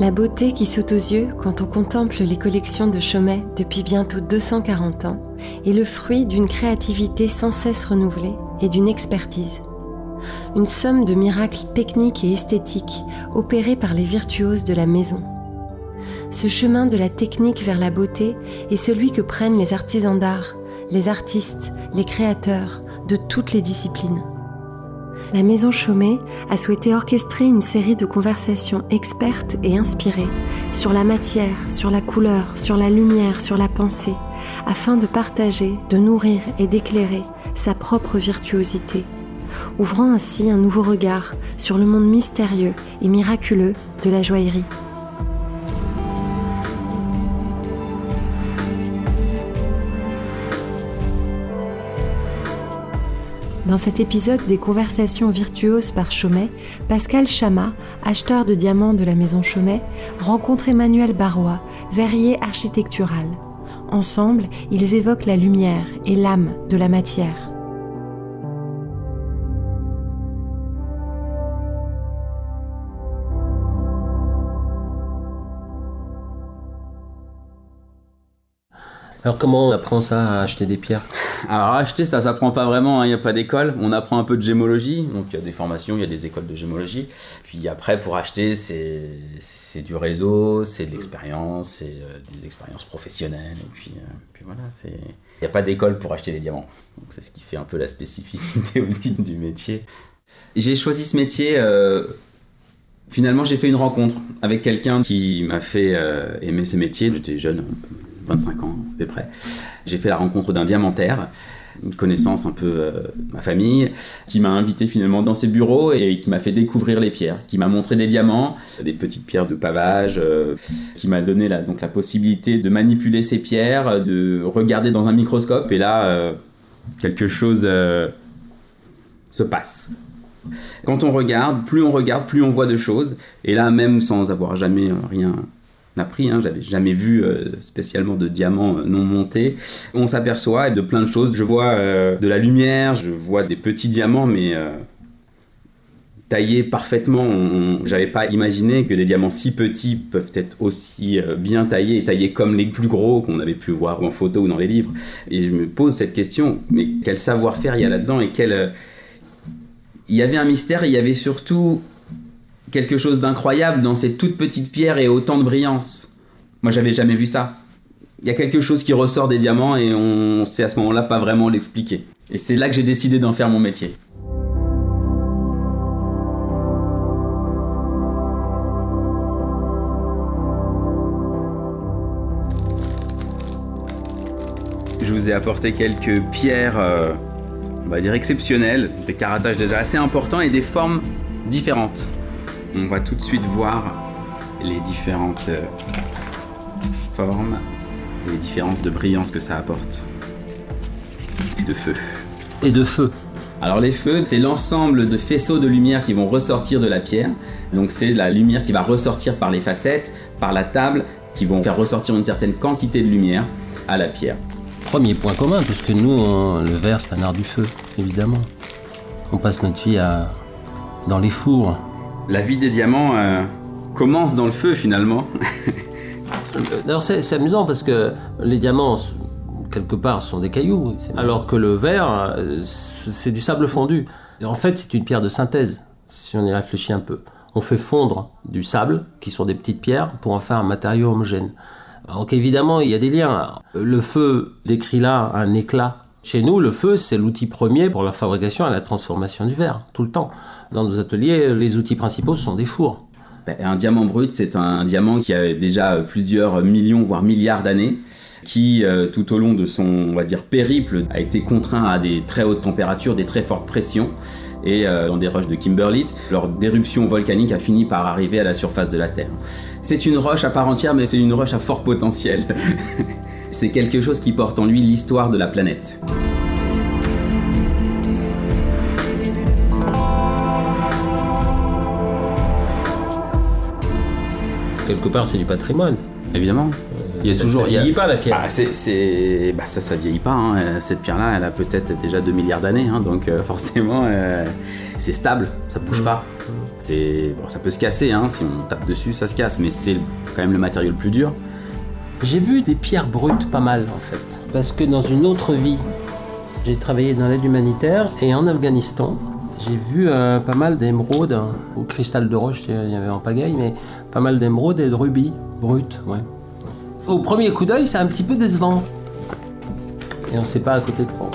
La beauté qui saute aux yeux quand on contemple les collections de Chaumet depuis bientôt 240 ans est le fruit d'une créativité sans cesse renouvelée et d'une expertise. Une somme de miracles techniques et esthétiques opérés par les virtuoses de la maison. Ce chemin de la technique vers la beauté est celui que prennent les artisans d'art, les artistes, les créateurs de toutes les disciplines la Maison Chaumet a souhaité orchestrer une série de conversations expertes et inspirées sur la matière, sur la couleur, sur la lumière, sur la pensée, afin de partager, de nourrir et d'éclairer sa propre virtuosité, ouvrant ainsi un nouveau regard sur le monde mystérieux et miraculeux de la joaillerie. Dans cet épisode des conversations virtuoses par Chaumet, Pascal Chama, acheteur de diamants de la maison Chaumet, rencontre Emmanuel Barrois, verrier architectural. Ensemble, ils évoquent la lumière et l'âme de la matière. Alors comment on apprend ça à acheter des pierres Alors acheter ça s'apprend pas vraiment, il hein, n'y a pas d'école. On apprend un peu de gémologie, donc il y a des formations, il y a des écoles de gémologie. Puis après pour acheter c'est du réseau, c'est de l'expérience, c'est euh, des expériences professionnelles. Et puis, euh, voilà, il n'y a pas d'école pour acheter des diamants. Donc c'est ce qui fait un peu la spécificité aussi du métier. J'ai choisi ce métier... Euh, finalement, j'ai fait une rencontre avec quelqu'un qui m'a fait aimer ce métier. J'étais jeune, 25 ans à peu près. J'ai fait la rencontre d'un diamantaire, une connaissance un peu euh, ma famille, qui m'a invité finalement dans ses bureaux et qui m'a fait découvrir les pierres, qui m'a montré des diamants, des petites pierres de pavage, euh, qui m'a donné la, donc la possibilité de manipuler ces pierres, de regarder dans un microscope et là euh, quelque chose se passe. Quand on regarde, plus on regarde, plus on voit de choses. Et là, même sans avoir jamais rien pris, hein, j'avais jamais vu euh, spécialement de diamants euh, non montés. On s'aperçoit de plein de choses. Je vois euh, de la lumière, je vois des petits diamants, mais taillés parfaitement. J'avais pas imaginé que des diamants si petits peuvent être aussi bien taillés et taillés comme les plus gros qu'on avait pu voir en photo ou dans les livres. Et je me pose cette question, mais quel savoir-faire il y a là-dedans et quel... Il y avait un mystère, il y avait surtout quelque chose d'incroyable dans ces toutes petites pierres et autant de brillance. Moi, j'avais jamais vu ça. Il y a quelque chose qui ressort des diamants et on sait à ce moment-là pas vraiment l'expliquer. Et c'est là que j'ai décidé d'en faire mon métier. Je vous ai apporté quelques pierres, euh, on va dire exceptionnelles, des caratages déjà assez importants et des formes différentes on va tout de suite voir les différentes euh, formes, les différences de brillance que ça apporte. Et de feu. Et de feu. Alors les feux, c'est l'ensemble de faisceaux de lumière qui vont ressortir de la pierre. Donc c'est la lumière qui va ressortir par les facettes, par la table, qui vont faire ressortir une certaine quantité de lumière à la pierre. Premier point commun, puisque nous, le verre, c'est un art du feu, évidemment. On passe notre vie à... dans les fours, la vie des diamants euh, commence dans le feu finalement. D'ailleurs, c'est amusant parce que les diamants, quelque part, sont des cailloux, alors que le verre, euh, c'est du sable fondu. en fait, c'est une pierre de synthèse, si on y réfléchit un peu. On fait fondre du sable, qui sont des petites pierres, pour en faire un matériau homogène. Donc évidemment, il y a des liens. Le feu décrit là un éclat chez nous, le feu, c'est l'outil premier pour la fabrication et la transformation du verre, tout le temps. Dans nos ateliers, les outils principaux sont des fours. Ben, un diamant brut, c'est un diamant qui a déjà plusieurs millions, voire milliards d'années, qui, euh, tout au long de son, on va dire, périple, a été contraint à des très hautes températures, des très fortes pressions. Et euh, dans des roches de Kimberlite, leur déruption volcanique a fini par arriver à la surface de la Terre. C'est une roche à part entière, mais c'est une roche à fort potentiel. c'est quelque chose qui porte en lui l'histoire de la planète. Quelque part, c'est du patrimoine. Évidemment. Il y a toujours. vieillit pas la pierre. Ah, c'est, bah, ça, ça vieillit pas. Hein. Cette pierre-là, elle a peut-être déjà 2 milliards d'années, hein, donc euh, forcément, euh, c'est stable, ça bouge mmh. pas. C'est bon, ça peut se casser, hein, si on tape dessus, ça se casse, mais c'est quand même le matériau le plus dur. J'ai vu des pierres brutes pas mal en fait, parce que dans une autre vie, j'ai travaillé dans l'aide humanitaire et en Afghanistan, j'ai vu euh, pas mal d'émeraudes, hein, ou cristal de roche, il y avait en pagaille, mais pas mal d'émeraudes et de rubis brutes, ouais. Au premier coup d'œil, c'est un petit peu décevant. Et on sait pas à côté de quoi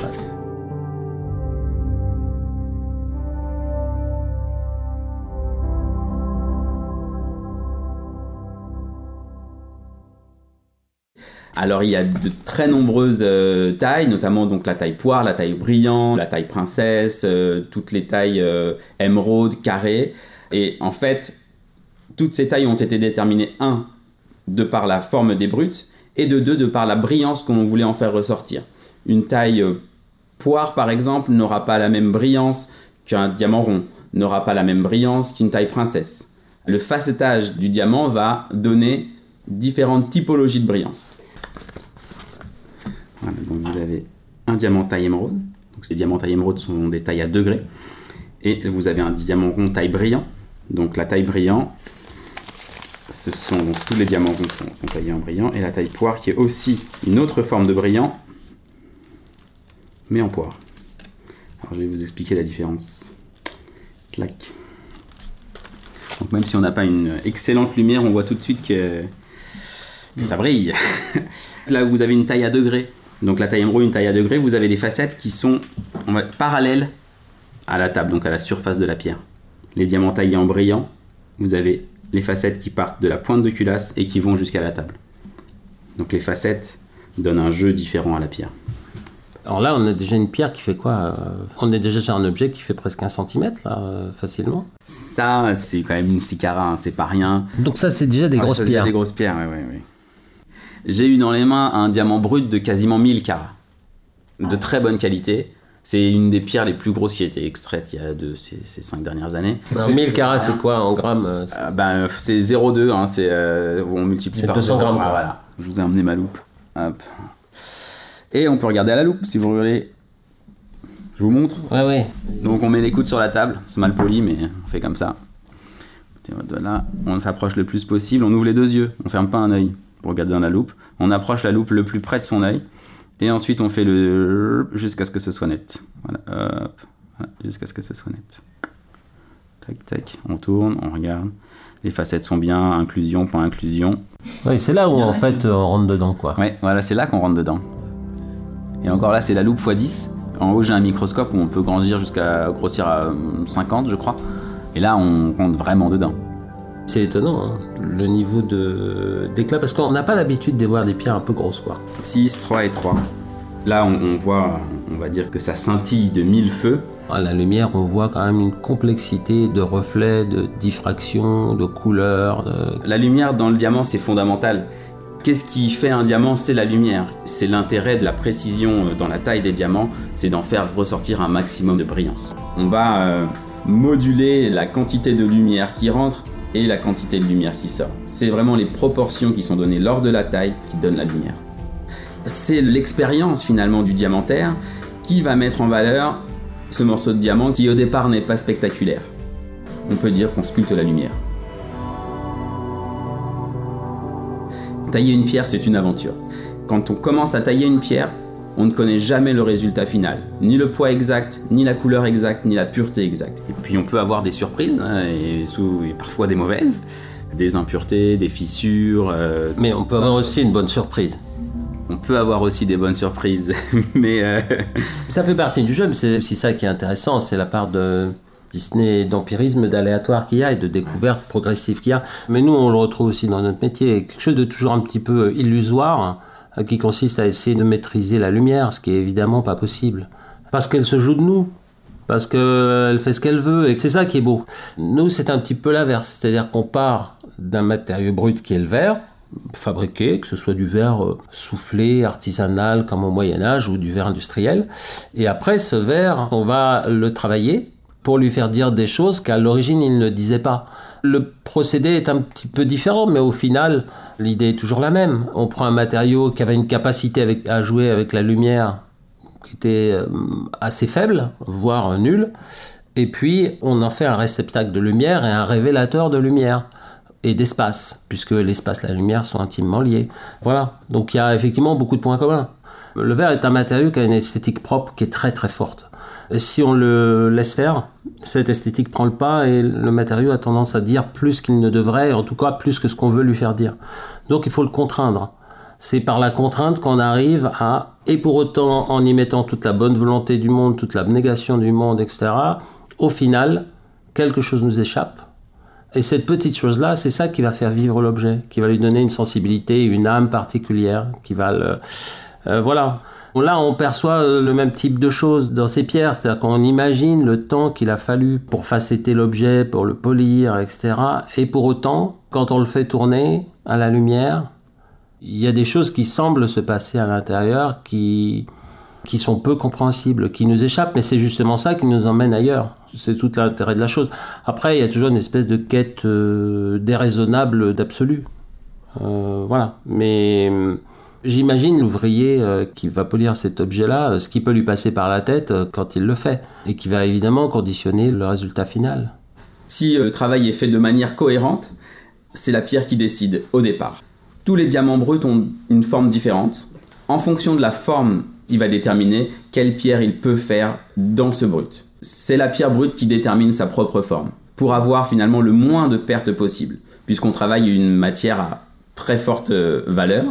Alors il y a de très nombreuses euh, tailles, notamment donc la taille poire, la taille brillant, la taille princesse, euh, toutes les tailles euh, émeraude, carré. Et en fait, toutes ces tailles ont été déterminées, un, de par la forme des brutes, et de deux, de par la brillance qu'on voulait en faire ressortir. Une taille poire, par exemple, n'aura pas la même brillance qu'un diamant rond, n'aura pas la même brillance qu'une taille princesse. Le facettage du diamant va donner différentes typologies de brillance. Donc vous avez un diamant taille émeraude. Donc ces diamants taille émeraude sont des tailles à degrés. Et vous avez un diamant rond taille brillant. Donc la taille brillant, ce sont tous les diamants ronds sont, sont taillés en brillant. Et la taille poire qui est aussi une autre forme de brillant, mais en poire. Alors je vais vous expliquer la différence. Clac. Donc même si on n'a pas une excellente lumière, on voit tout de suite que, que ça brille. Là vous avez une taille à degrés. Donc la taille émeraude, une taille à degrés, vous avez des facettes qui sont on va, parallèles à la table, donc à la surface de la pierre. Les diamants taillés en brillant, vous avez les facettes qui partent de la pointe de culasse et qui vont jusqu'à la table. Donc les facettes donnent un jeu différent à la pierre. Alors là, on a déjà une pierre qui fait quoi euh, On est déjà sur un objet qui fait presque un centimètre, là, euh, facilement. Ça, c'est quand même une sicara, hein, c'est pas rien. Donc ça, c'est déjà des Ah, grosses ça, c'est pierres. Des grosses pierres, ouais, ouais. J'ai eu dans les mains un diamant brut de quasiment 1000 carats. De très bonne qualité. C'est une des pierres les plus grosses qui a été extraite il y a de ces, ces cinq dernières années. Alors, 1000 carats, c'est quoi en grammes euh, c'est- Euh, ben, c'est 0,2, hein, c'est, euh, on multiplie C'est par 200 zéro. grammes. Voilà, je vous ai amené ma loupe. Hop. Et on peut regarder à la loupe si vous voulez. Je vous montre. Ouais, ouais. Donc on met les coudes sur la table, c'est mal poli, mais on fait comme ça. Mettez votre doigt là, on s'approche le plus possible, on ouvre les deux yeux, on ferme pas un œil pour regarder dans la loupe. On approche la loupe le plus près de son œil, et ensuite on fait le jusqu'à ce que ce soit net. Voilà, hop, Voilà, jusqu'à ce que ce soit net. Tac, tac, on tourne, on regarde. Les facettes sont bien, inclusion, point inclusion. Ouais, c'est là où en fait on rentre dedans, quoi. Ouais, voilà, c'est là qu'on rentre dedans. Et encore là, c'est la loupe x10. En haut, j'ai un microscope où on peut grandir jusqu'à grossir à euh, 50, je crois. Et là, on rentre vraiment dedans. C'est étonnant, hein, le niveau de d'éclat, parce qu'on n'a pas l'habitude de voir des pierres un peu grosses, quoi. 6, 3 et 3. Là, on, on voit, on va dire que ça scintille de mille feux. À la lumière, on voit quand même une complexité de reflets, de diffraction, de couleurs. de- La lumière dans le diamant, c'est fondamental. Qu'est-ce qui fait un diamant? C'est la lumière. C'est l'intérêt de la précision euh, dans la taille des diamants, c'est d'en faire ressortir un maximum de brillance. On va euh, moduler la quantité de lumière qui rentre et la quantité de lumière qui sort. C'est vraiment les proportions qui sont données lors de la taille qui donnent la lumière. C'est l'expérience finalement du diamantaire qui va mettre en valeur ce morceau de diamant qui au départ n'est pas spectaculaire. On peut dire qu'on sculpte la lumière. Tailler une pierre, c'est une aventure. Quand on commence à tailler une pierre, on ne connaît jamais le résultat final. Ni le poids exact, ni la couleur exacte, ni la pureté exacte. Et puis on peut avoir des surprises, hein, et, sous- et parfois des mauvaises. Des impuretés, des fissures. euh, Mais on peut avoir aussi une bonne surprise. on peut avoir aussi des bonnes surprises. Mais euh, Ça fait partie du jeu, mais c'est aussi ça qui est intéressant, c'est la part de Disney, d'empirisme, d'aléatoire qu'il y a et de découverte progressive qu'il y a. Mais nous, on le retrouve aussi dans notre métier, quelque chose de toujours un petit peu illusoire, qui consiste à essayer de maîtriser la lumière, ce qui est évidemment pas possible. Parce qu'elle se joue de nous, parce qu'elle fait ce qu'elle veut, et que c'est ça qui est beau. Nous, c'est un petit peu l'inverse, c'est-à-dire qu'on part d'un matériau brut qui est le verre, fabriqué, que ce soit du verre euh, soufflé, artisanal, comme au Moyen Âge, ou du verre industriel. Et après, ce verre, on va le travailler pour lui faire dire des choses qu'à l'origine, il ne disait pas. Le procédé est un petit peu différent, mais au final, l'idée est toujours la même. On prend un matériau qui avait une capacité à jouer avec la lumière qui était euh, assez faible, voire nulle, Et puis, on en fait un réceptacle de lumière et un révélateur de lumière et d'espace, puisque l'espace et la lumière sont intimement liés. Voilà. Donc il y a effectivement beaucoup de points communs. Le verre est un matériau qui a une esthétique propre qui est très très forte. Si on le laisse faire, cette esthétique prend le pas et le matériau a tendance à dire plus qu'il ne devrait, en tout cas plus que ce qu'on veut lui faire dire. Donc il faut le contraindre. C'est par la contrainte qu'on arrive à, et pour autant en y mettant toute la bonne volonté du monde, toute l'abnégation du monde, etc., au final, quelque chose nous échappe. Et cette petite chose-là, c'est ça qui va faire vivre l'objet, qui va lui donner une sensibilité, une âme particulière, qui va le... Euh, voilà. Là, on perçoit euh, le même type de choses dans ces pierres, c'est-à-dire qu'on imagine le temps qu'il a fallu pour facetter l'objet, pour le polir, etc. Et pour autant, quand on le fait tourner à la lumière, il y a des choses qui semblent se passer à l'intérieur qui, qui sont peu compréhensibles, qui nous échappent, mais c'est justement ça qui nous emmène ailleurs. C'est tout l'intérêt de la chose. Après, il y a toujours une espèce de quête euh, déraisonnable d'absolu. Euh, voilà. Mais J'imagine l'ouvrier euh, qui va polir cet objet-là, euh, ce qui peut lui passer par la tête euh, quand il le fait, et qui va évidemment conditionner le résultat final. Si le travail est fait de manière cohérente, c'est la pierre qui décide au départ. Tous les diamants bruts ont une forme différente. En fonction de la forme, il va déterminer quelle pierre il peut faire dans ce brut. C'est la pierre brute qui détermine sa propre forme, pour avoir finalement le moins de pertes possible, puisqu'on travaille une matière à très forte valeur.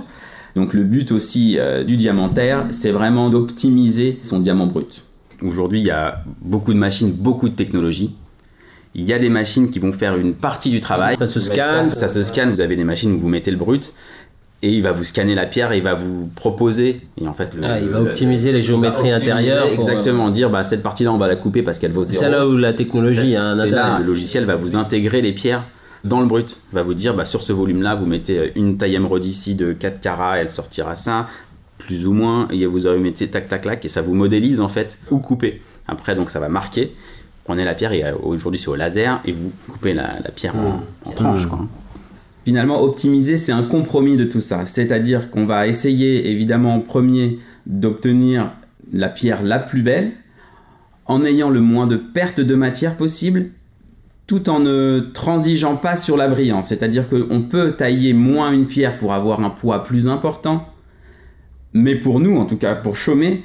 Donc le but aussi euh, du diamantaire, c'est vraiment d'optimiser son diamant brut. Aujourd'hui, il y a beaucoup de machines, beaucoup de technologies. Il y a des machines qui vont faire une partie du travail. Ça se scanne. Ça, se scanne. Vous avez des machines où vous mettez le brut et il va vous scanner la pierre et il va vous proposer. Et en fait, ah, il va optimiser les géométries intérieures. Exactement, dire bah, cette partie-là, on va la couper parce qu'elle vaut zéro. C'est là où la technologie a un intérêt. Là, le logiciel va vous intégrer les pierres dans le brut. va vous dire, bah, sur ce volume-là, vous mettez une taille émeraude ici de 4 carats, elle sortira ça, plus ou moins, et vous avez mettez tac tac tac, et ça vous modélise en fait, ou couper. Après, donc ça va marquer. Prenez la pierre, et euh, aujourd'hui c'est au laser, et vous coupez la, pierre en, mmh. tranches. Finalement, optimiser, c'est un compromis de tout ça. C'est-à-dire qu'on va essayer, évidemment, en premier, d'obtenir la pierre la plus belle, en ayant le moins de pertes de matière possible, tout en ne transigeant pas sur la brillance. C'est-à-dire qu'on peut tailler moins une pierre pour avoir un poids plus important, mais pour nous, en tout cas pour Chaumet,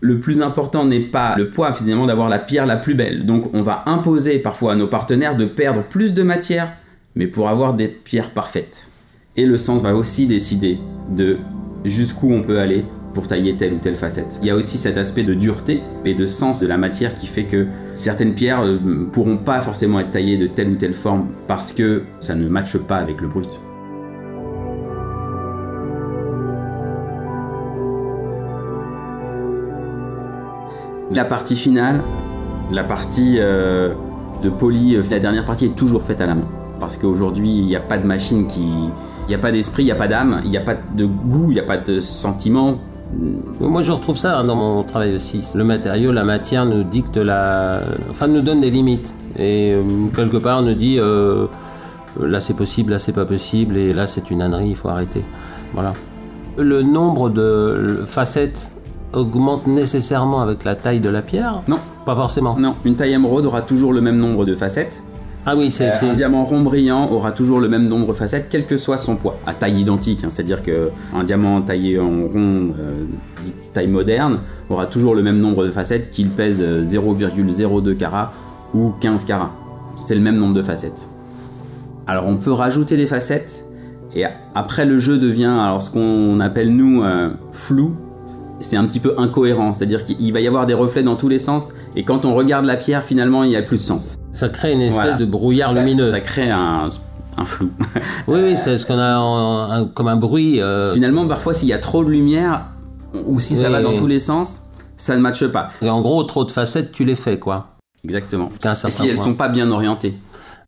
le plus important n'est pas le poids finalement d'avoir la pierre la plus belle. Donc on va imposer parfois à nos partenaires de perdre plus de matière, mais pour avoir des pierres parfaites. Et le sens va aussi décider de jusqu'où on peut aller pour tailler telle ou telle facette. Il y a aussi cet aspect de dureté et de sens de la matière qui fait que certaines pierres ne euh, pourront pas forcément être taillées de telle ou telle forme parce que ça ne matche pas avec le brut. La partie finale, la partie euh, de poli, euh, la dernière partie est toujours faite à la main. Parce qu'aujourd'hui, il n'y a pas de machine qui. Il n'y a pas d'esprit, il n'y a pas d'âme, il n'y a pas de goût, il n'y a pas de sentiment moi, je retrouve ça hein, dans mon travail aussi. Le matériau, la matière nous dicte la. Enfin, nous donne des limites. Et euh, quelque part, nous dit euh, là c'est possible, là c'est pas possible, et là c'est une ânerie, il faut arrêter. Voilà. Le nombre de facettes augmente nécessairement avec la taille de la pierre? Non. Pas forcément. Non, une taille émeraude aura toujours le même nombre de facettes. Ah oui, c'est. Euh, un diamant rond brillant aura toujours le même nombre de facettes, quel que soit son poids, à taille identique. Hein. C'est-à-dire qu'un diamant taillé en rond, euh, taille moderne, aura toujours le même nombre de facettes qu'il pèse 0,02 euh, carats ou 15 carats. C'est le même nombre de facettes. Alors on peut rajouter des facettes, et après le jeu devient alors ce qu'on appelle nous flou, c'est un petit peu incohérent, c'est-à-dire qu'il va y avoir des reflets dans tous les sens, et quand on regarde la pierre, finalement, il n'y a plus de sens. Ça crée une espèce de brouillard lumineux. Ça crée un, flou. oui, oui, c'est ce qu'on a comme un bruit. Euh. Finalement, parfois, s'il y a trop de lumière, ou si ça va dans tous les sens, ça ne matche pas. Et en gros, trop de facettes, tu les fais, quoi. Exactement. Et si elles ne sont pas bien orientées.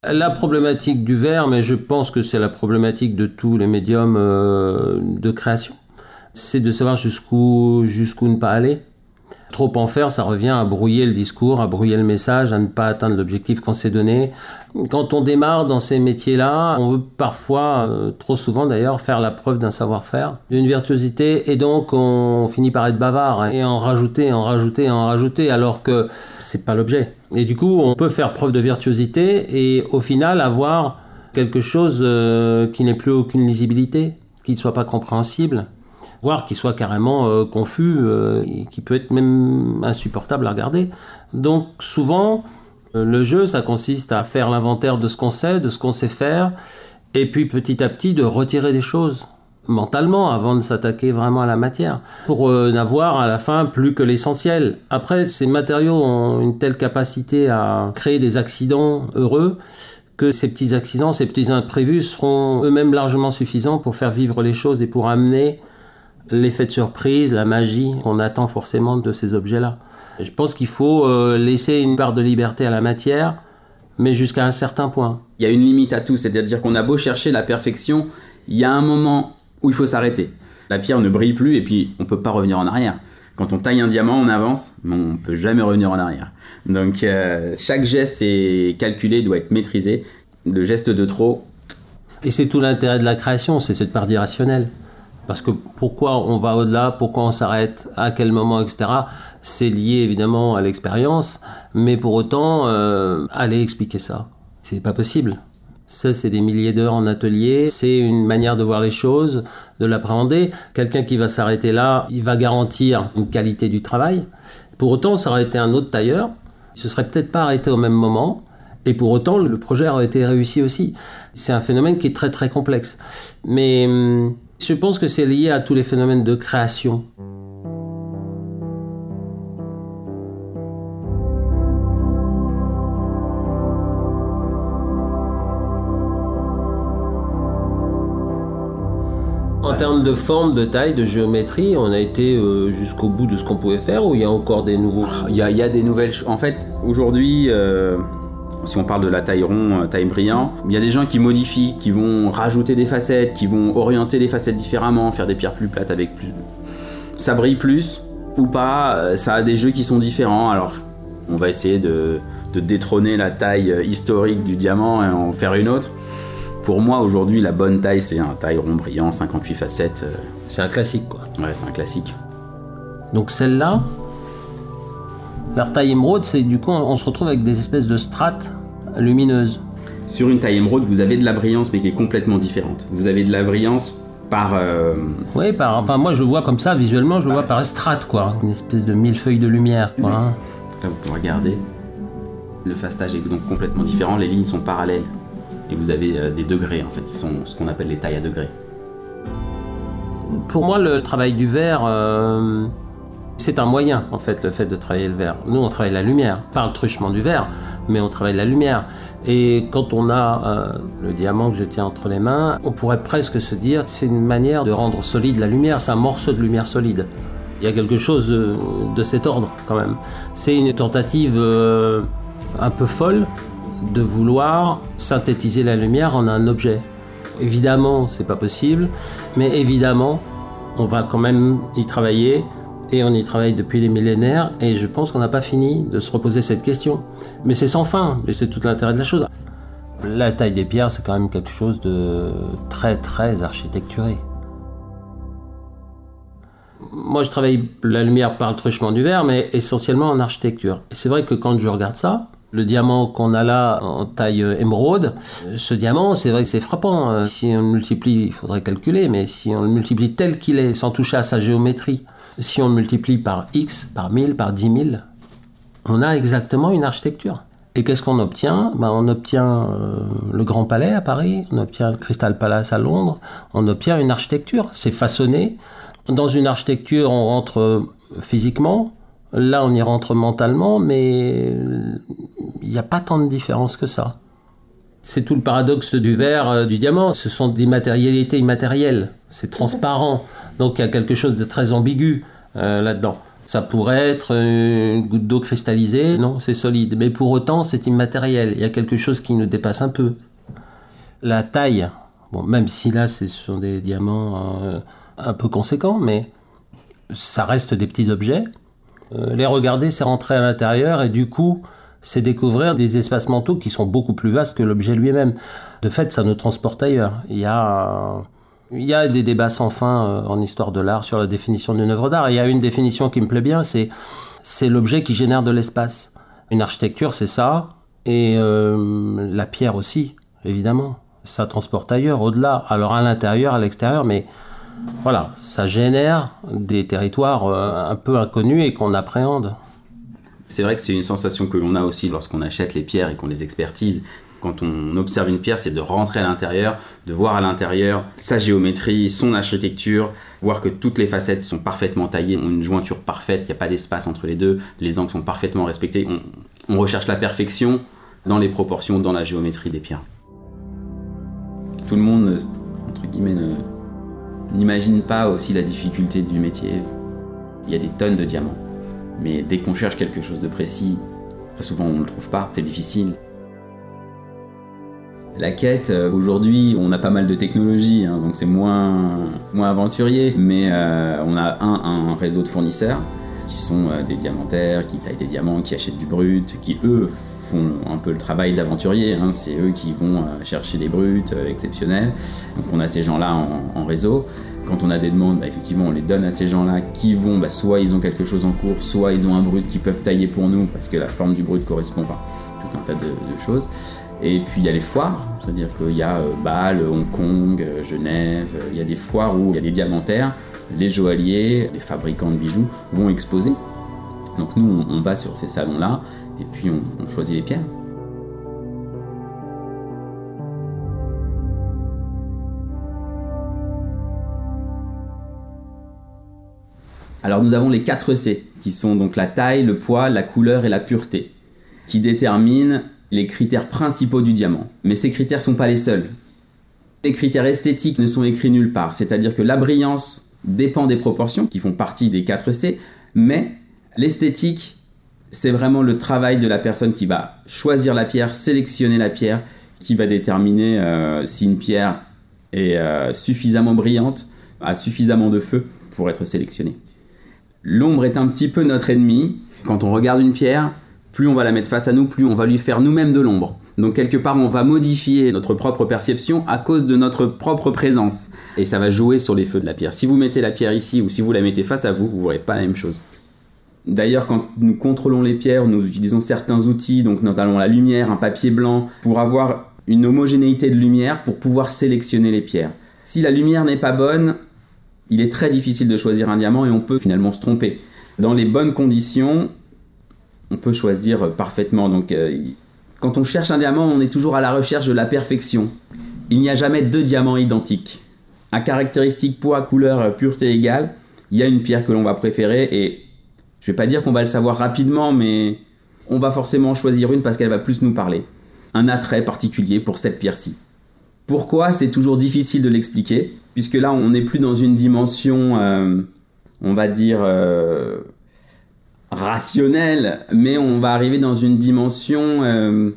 La problématique du verre, mais je pense que c'est la problématique de tous les médiums euh, de création c'est de savoir jusqu'où jusqu'où ne pas aller. Trop en faire, ça revient à brouiller le discours, à brouiller le message, à ne pas atteindre l'objectif qu'on s'est donné. Quand on démarre dans ces métiers-là, on veut parfois, euh, trop souvent d'ailleurs, faire la preuve d'un savoir-faire, d'une virtuosité, et donc on finit par être bavard et en rajouter, en rajouter, en rajouter, alors que c'est pas l'objet. Et du coup, on peut faire preuve de virtuosité et au final avoir quelque chose euh, qui n'ait plus aucune lisibilité, qui ne soit pas compréhensible voire qui soit carrément euh, confus, euh, qui peut être même insupportable à regarder. Donc souvent, euh, le jeu, ça consiste à faire l'inventaire de ce qu'on sait, de ce qu'on sait faire, et puis petit à petit de retirer des choses mentalement avant de s'attaquer vraiment à la matière, pour n'avoir à la fin plus que l'essentiel. Après, ces matériaux ont une telle capacité à créer des accidents heureux que ces petits accidents, ces petits imprévus seront eux-mêmes largement suffisants pour faire vivre les choses et pour amener l'effet de surprise, la magie qu'on attend forcément de ces objets-là. Je pense qu'il faut euh, laisser une part de liberté à la matière, mais jusqu'à un certain point. Il y a une limite à tout, c'est-à-dire qu'on a beau chercher la perfection, il y a un moment où il faut s'arrêter. La pierre ne brille plus et puis on ne peut pas revenir en arrière. Quand on taille un diamant, on avance, mais on ne peut jamais revenir en arrière. Donc euh, chaque geste est calculé, doit être maîtrisé. Le geste de trop. Et c'est tout l'intérêt de la création, c'est cette part irrationnelle. Parce que pourquoi on va au-delà, pourquoi on s'arrête, à quel moment, etc. C'est lié évidemment à l'expérience, mais pour autant, euh, aller expliquer ça, c'est pas possible. Ça, c'est des milliers d'heures en atelier, c'est une manière de voir les choses, de l'appréhender. Quelqu'un qui va s'arrêter là, il va garantir une qualité du travail. Pour autant, ça aurait été un autre tailleur, il se serait peut-être pas arrêté au même moment, et pour autant, le projet aurait été réussi aussi. C'est un phénomène qui est très très complexe. Mais hum, je pense que c'est lié à tous les phénomènes de création. En termes de forme, de taille, de géométrie, on a été euh, jusqu'au bout de ce qu'on pouvait faire ou il y a encore des nouveaux Il y a, des nouvelles. En fait, aujourd'hui, euh, si on parle de la taille rond, euh, taille brillant, il y a des gens qui modifient, qui vont rajouter des facettes, qui vont orienter les facettes différemment, faire des pierres plus plates avec plus. Ça brille plus ou pas, euh, ça a des jeux qui sont différents. Alors, on va essayer de, détrôner la taille euh, historique du diamant et en faire une autre. Pour moi, aujourd'hui, la bonne taille, c'est un taille rond brillant, 58 facettes. C'est un classique, quoi. Ouais, c'est un classique. Donc celle-là, leur taille émeraude, c'est du coup, on se retrouve avec des espèces de strates lumineuses. Sur une taille émeraude, vous avez de la brillance, mais qui est complètement différente. Vous avez de la brillance par. Euh, oui, par. Enfin, moi, je vois comme ça, visuellement, je vois par strate, quoi. Une espèce de millefeuille de lumière, quoi. Hein. Là, vous pouvez regarder. Le fastage est donc complètement différent, les lignes sont parallèles. Et vous avez euh, des degrés, en fait, ce sont ce qu'on appelle les tailles à degrés. Pour moi, le travail du verre. Euh, c'est un moyen, en fait, le fait de travailler le verre. Nous, on travaille la lumière, pas le truchement du verre, mais on travaille la lumière. Et quand on a euh, le diamant que je tiens entre les mains, on pourrait presque se dire c'est une manière de rendre solide la lumière, c'est un morceau de lumière solide. Il y a quelque chose euh, de cet ordre quand même. C'est une tentative euh, un peu folle de vouloir synthétiser la lumière en un objet. Évidemment, c'est pas possible, mais évidemment, on va quand même y travailler et on y travaille depuis des millénaires et je pense qu'on n'a pas fini de se reposer cette question. Mais c'est sans fin, et c'est tout l'intérêt de la chose. La taille des pierres, c'est quand même quelque chose de très très architecturé. Moi, je travaille la lumière par le truchement du verre, mais essentiellement en architecture. Et c'est vrai que quand je regarde ça, le diamant qu'on a là en taille émeraude, ce diamant, c'est vrai que c'est frappant. Si on le multiplie, il faudrait calculer, mais si on le multiplie tel qu'il est, sans toucher à sa géométrie, si on multiplie par x, par 1000, par 10 000, on a exactement une architecture. Et qu'est-ce qu'on obtient? Ben, On obtient euh, le Grand Palais à Paris, on obtient le Crystal Palace à Londres, on obtient une architecture. C'est façonné. Dans une architecture, on rentre euh, physiquement, là on y rentre mentalement, mais il n'y a pas tant de différence que ça. C'est tout le paradoxe du verre, euh, du diamant. Ce sont des matérialités immatérielles. C'est transparent. Donc il y a quelque chose de très ambigu euh, là-dedans. Ça pourrait être une goutte d'eau cristallisée, non, c'est solide. Mais pour autant, c'est immatériel. Il y a quelque chose qui nous dépasse un peu. La taille, bon, même si là, ce sont des diamants euh, un peu conséquents, mais ça reste des petits objets. Euh, les regarder, c'est rentrer à l'intérieur et du coup, c'est découvrir des espaces mentaux qui sont beaucoup plus vastes que l'objet lui-même. De fait, ça nous transporte ailleurs. Il y a, il y a des débats sans fin euh, en histoire de l'art sur la définition d'une œuvre d'art. Il y a une définition qui me plaît bien, c'est c'est l'objet qui génère de l'espace. Une architecture, c'est ça, et euh, la pierre aussi, évidemment. Ça transporte ailleurs, au-delà. Alors à l'intérieur, à l'extérieur, mais voilà, ça génère des territoires euh, un peu inconnus et qu'on appréhende. C'est vrai que c'est une sensation que l'on a aussi lorsqu'on achète les pierres et qu'on les expertise. Quand on observe une pierre, c'est de rentrer à l'intérieur, de voir à l'intérieur sa géométrie, son architecture, voir que toutes les facettes sont parfaitement taillées, ont une jointure parfaite, il n'y a pas d'espace entre les deux, les angles sont parfaitement respectés. On, recherche la perfection dans les proportions, dans la géométrie des pierres. Tout le monde, entre guillemets, n'imagine pas aussi la difficulté du métier. Il y a des tonnes de diamants. Mais dès qu'on cherche quelque chose de précis, souvent on ne le trouve pas, c'est difficile. La quête, euh, aujourd'hui, on a pas mal de technologies, hein, donc c'est moins, moins aventurier, mais euh, on a un, réseau de fournisseurs qui sont euh, des diamantaires, qui taillent des diamants, qui achètent du brut, qui eux font un peu le travail d'aventurier, hein, c'est eux qui vont chercher des bruts exceptionnels. Donc on a ces gens-là en, réseau. Quand on a des demandes, bah, effectivement, on les donne à ces gens-là qui vont, bah, soit ils ont quelque chose en cours, soit ils ont un brut qu'ils peuvent tailler pour nous parce que la forme du brut correspond, enfin, tout un tas de choses. Et puis il y a les foires, c'est-à-dire qu'il y a euh, Bâle, Hong Kong, euh, Genève, il y a des foires où il y a des diamantaires, les joailliers, les fabricants de bijoux vont exposer. Donc nous, on, va sur ces salons-là et puis on, choisit les pierres. Alors nous avons les 4 C, qui sont donc la taille, le poids, la couleur et la pureté, qui déterminent les critères principaux du diamant. Mais ces critères ne sont pas les seuls. Les critères esthétiques ne sont écrits nulle part, c'est-à-dire que la brillance dépend des proportions qui font partie des 4 C, mais l'esthétique, c'est vraiment le travail de la personne qui va choisir la pierre, sélectionner la pierre, qui va déterminer euh, si une pierre est euh, suffisamment brillante, a suffisamment de feu pour être sélectionnée. L'ombre est un petit peu notre ennemi. Quand on regarde une pierre, plus on va la mettre face à nous, plus on va lui faire nous-mêmes de l'ombre. Donc quelque part, on va modifier notre propre perception à cause de notre propre présence. Et ça va jouer sur les feux de la pierre. Si vous mettez la pierre ici ou si vous la mettez face à vous, vous ne verrez pas la même chose. D'ailleurs, quand nous contrôlons les pierres, nous utilisons certains outils, donc notamment la lumière, un papier blanc, pour avoir une homogénéité de lumière pour pouvoir sélectionner les pierres. Si la lumière n'est pas bonne, il est très difficile de choisir un diamant et on peut finalement se tromper. Dans les bonnes conditions, on peut choisir parfaitement. Donc, euh, quand on cherche un diamant, on est toujours à la recherche de la perfection. Il n'y a jamais deux diamants identiques. À caractéristiques poids, couleur, pureté égale, il y a une pierre que l'on va préférer et je vais pas dire qu'on va le savoir rapidement, mais on va forcément choisir une parce qu'elle va plus nous parler. Un attrait particulier pour cette pierre-ci. Pourquoi? C'est toujours difficile de l'expliquer, puisque là on n'est plus dans une dimension, euh, on va dire, euh, rationnel, mais on va arriver dans une dimension euh,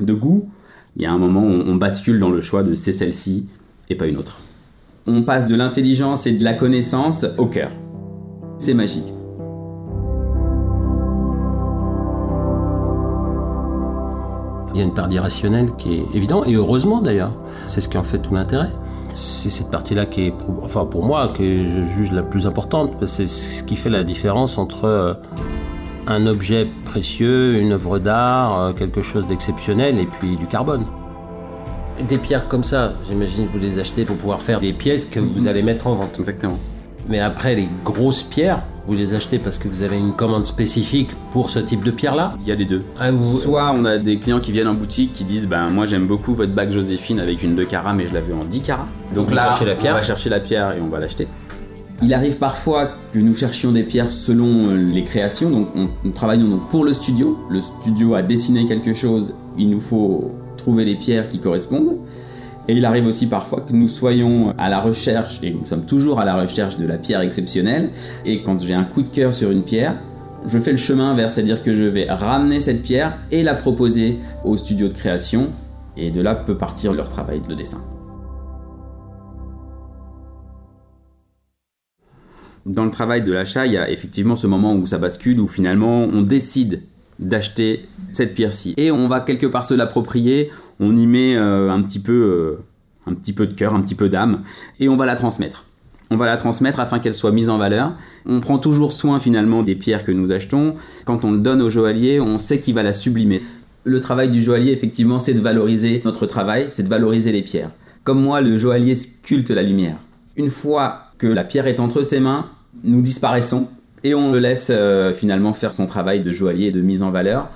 de goût. Il y a un moment où on bascule dans le choix de c'est celle-ci et pas une autre. On passe de l'intelligence et de la connaissance au cœur. C'est magique. Il y a une part d'irrationnel qui est évident, et heureusement d'ailleurs. C'est ce qui en fait tout l'intérêt. C'est cette partie-là qui est, enfin pour moi, que je juge la plus importante. C'est ce qui fait la différence entre euh, un objet précieux, une œuvre d'art, euh, quelque chose d'exceptionnel et puis du carbone. Des pierres comme ça, j'imagine vous les achetez pour pouvoir faire des pièces que vous allez mettre en vente. Exactement. Mais après, les grosses pierres, vous les achetez parce que vous avez une commande spécifique pour ce type de pierre-là? Il y a les deux. Ah, Soit on a des clients qui viennent en boutique qui disent ben moi j'aime beaucoup votre bague Joséphine avec une 2 carats mais je la veux en 10 carats. Donc là, la pierre. on va chercher la pierre et on va l'acheter. Il arrive parfois que nous cherchions des pierres selon euh, les créations, donc on, nous travaillons donc pour le studio. Le studio a dessiné quelque chose, il nous faut trouver les pierres qui correspondent. Et il arrive aussi parfois que nous soyons à la recherche, et nous sommes toujours à la recherche de la pierre exceptionnelle, et quand j'ai un coup de cœur sur une pierre, je fais le chemin vers, c'est-à-dire que je vais ramener cette pierre et la proposer au studio de création, et de là peut partir leur travail de dessin. dans le travail de l'achat, il y a effectivement ce moment où ça bascule, où finalement on décide d'acheter cette pierre-ci. Et on va quelque part se l'approprier, on y met euh, un, petit peu, euh, un petit peu de cœur, un petit peu d'âme, et on va la transmettre. On va la transmettre afin qu'elle soit mise en valeur. On prend toujours soin finalement des pierres que nous achetons. Quand on le donne au joaillier, on sait qu'il va la sublimer. Le travail du joaillier, effectivement, c'est de valoriser notre travail, c'est de valoriser les pierres. Comme moi, le joaillier sculpte la lumière. Une fois que la pierre est entre ses mains, nous disparaissons et on le laisse euh, finalement faire son travail de joaillier et de mise en valeur.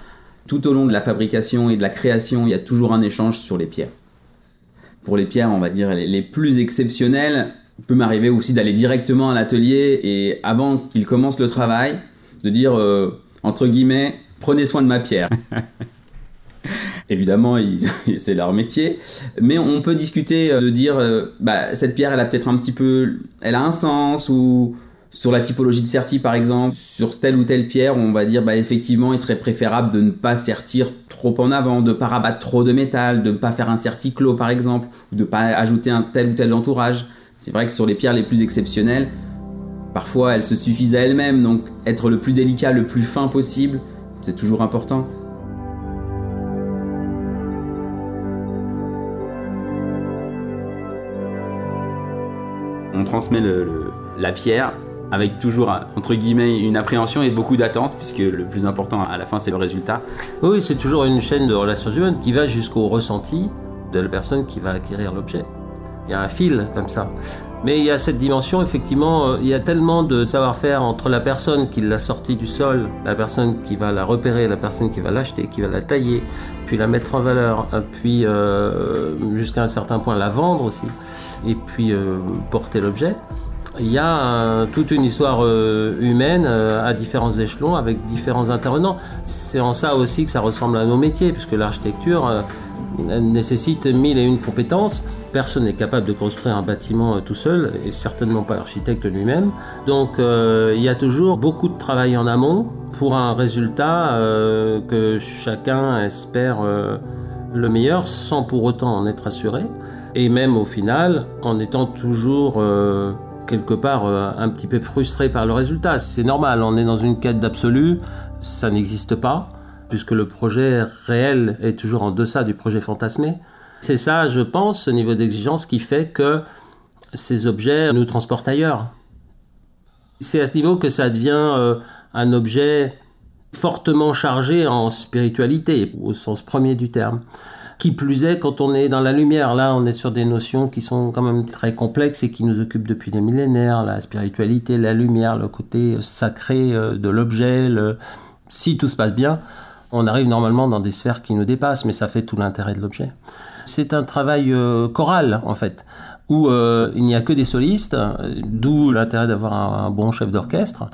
Tout au long de la fabrication et de la création, il y a toujours un échange sur les pierres. Pour les pierres, on va dire les plus exceptionnelles, il peut m'arriver aussi d'aller directement à l'atelier et avant qu'il commence le travail, de dire euh, entre guillemets, prenez soin de ma pierre. Évidemment, c'est leur métier, mais on peut discuter euh, de dire, bah, cette pierre, elle a peut-être un petit peu, elle a un sens ou sur la typologie de sertie par exemple, sur telle ou telle pierre, on va dire bah effectivement il serait préférable de ne pas sertir trop en avant, de ne pas rabattre trop de métal, de ne pas faire un serti clos par exemple, ou de ne pas ajouter un tel ou tel entourage. C'est vrai que sur les pierres les plus exceptionnelles, parfois elles se suffisent à elles-mêmes, donc être le plus délicat, le plus fin possible, c'est toujours important. On transmet la pierre avec toujours entre guillemets une appréhension et beaucoup d'attente puisque le plus important à la fin c'est le résultat. Oui, c'est toujours une chaîne de relations humaines qui va jusqu'au ressenti de la personne qui va acquérir l'objet. Il y a un fil comme ça. Mais il y a cette dimension, effectivement, euh, il y a tellement de savoir-faire entre la personne qui l'a sortie du sol, la personne qui va la repérer, la personne qui va l'acheter, qui va la tailler, puis la mettre en valeur, euh, puis euh, jusqu'à un certain point la vendre aussi, et puis porter l'objet il y a toute une histoire euh, humaine euh, à différents échelons avec différents intervenants. C'est en ça aussi que ça ressemble à nos métiers, puisque l'architecture euh, nécessite mille et une compétences. Personne n'est capable de construire un bâtiment tout seul, et certainement pas l'architecte lui-même. Donc il y a toujours beaucoup de travail en amont pour un résultat que chacun espère le meilleur sans pour autant en être assuré. Et même au final, en étant toujours quelque part euh, un petit peu frustré par le résultat. C'est normal, on est dans une quête d'absolu, ça n'existe pas, puisque le projet réel est toujours en deçà du projet fantasmé. C'est ça, je pense, ce niveau d'exigence qui fait que ces objets nous transportent ailleurs. C'est à ce niveau que ça devient euh, un objet fortement chargé en spiritualité, au sens premier du terme. Qui plus est, quand on est dans la lumière, là, on est sur des notions qui sont quand même très complexes et qui nous occupent depuis des millénaires. La spiritualité, la lumière, le côté sacré euh, de l'objet. Si tout se passe bien, on arrive normalement dans des sphères qui nous dépassent, mais ça fait tout l'intérêt de l'objet. C'est un travail euh, choral, en fait où euh, il n'y a que des solistes, d'où l'intérêt d'avoir un, bon chef d'orchestre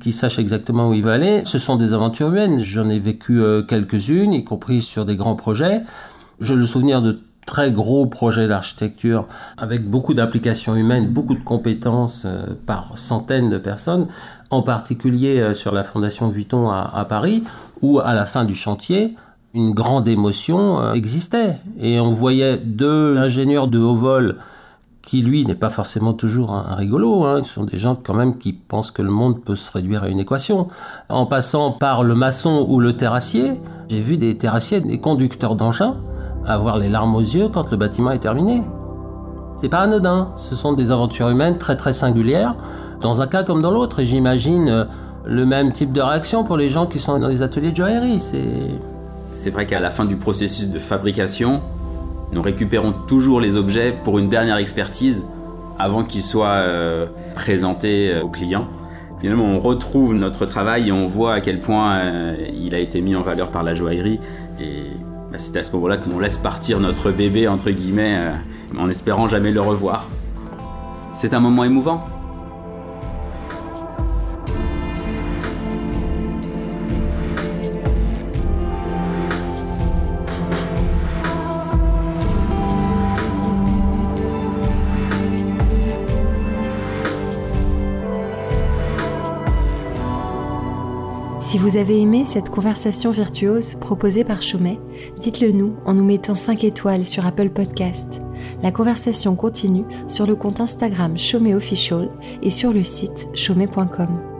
qui sache exactement où il veut aller. Ce sont des aventures humaines, j'en ai vécu quelques-unes, y compris sur des grands projets. J'ai le souvenir de très gros projets d'architecture avec beaucoup d'implications humaines, beaucoup de compétences euh, par centaines de personnes, en particulier euh, sur la Fondation Vuitton à, Paris, où à la fin du chantier, une grande émotion euh, existait. Et on voyait deux ingénieurs de haut vol qui lui n'est pas forcément toujours un, rigolo, hein. ce sont des gens quand même qui pensent que le monde peut se réduire à une équation. En passant par le maçon ou le terrassier, j'ai vu des terrassiers, des conducteurs d'engins, avoir les larmes aux yeux quand le bâtiment est terminé. C'est pas anodin, ce sont des aventures humaines très très singulières, dans un cas comme dans l'autre, et j'imagine euh, le même type de réaction pour les gens qui sont dans les ateliers de joaillerie. C'est vrai qu'à la fin du processus de fabrication, nous récupérons toujours les objets pour une dernière expertise avant qu'ils soient euh, présentés euh, aux clients. Finalement, on retrouve notre travail et on voit à quel point il a été mis en valeur par la joaillerie. Et c'est à ce moment-là qu'on laisse partir notre bébé, entre guillemets, euh, en espérant jamais le revoir. C'est un moment émouvant. Vous avez aimé cette conversation virtuose proposée par Chaumet, dites-le nous en nous mettant 5 étoiles sur Apple Podcast. La conversation continue sur le compte Instagram Chaumet Official et sur le site chaumet.com.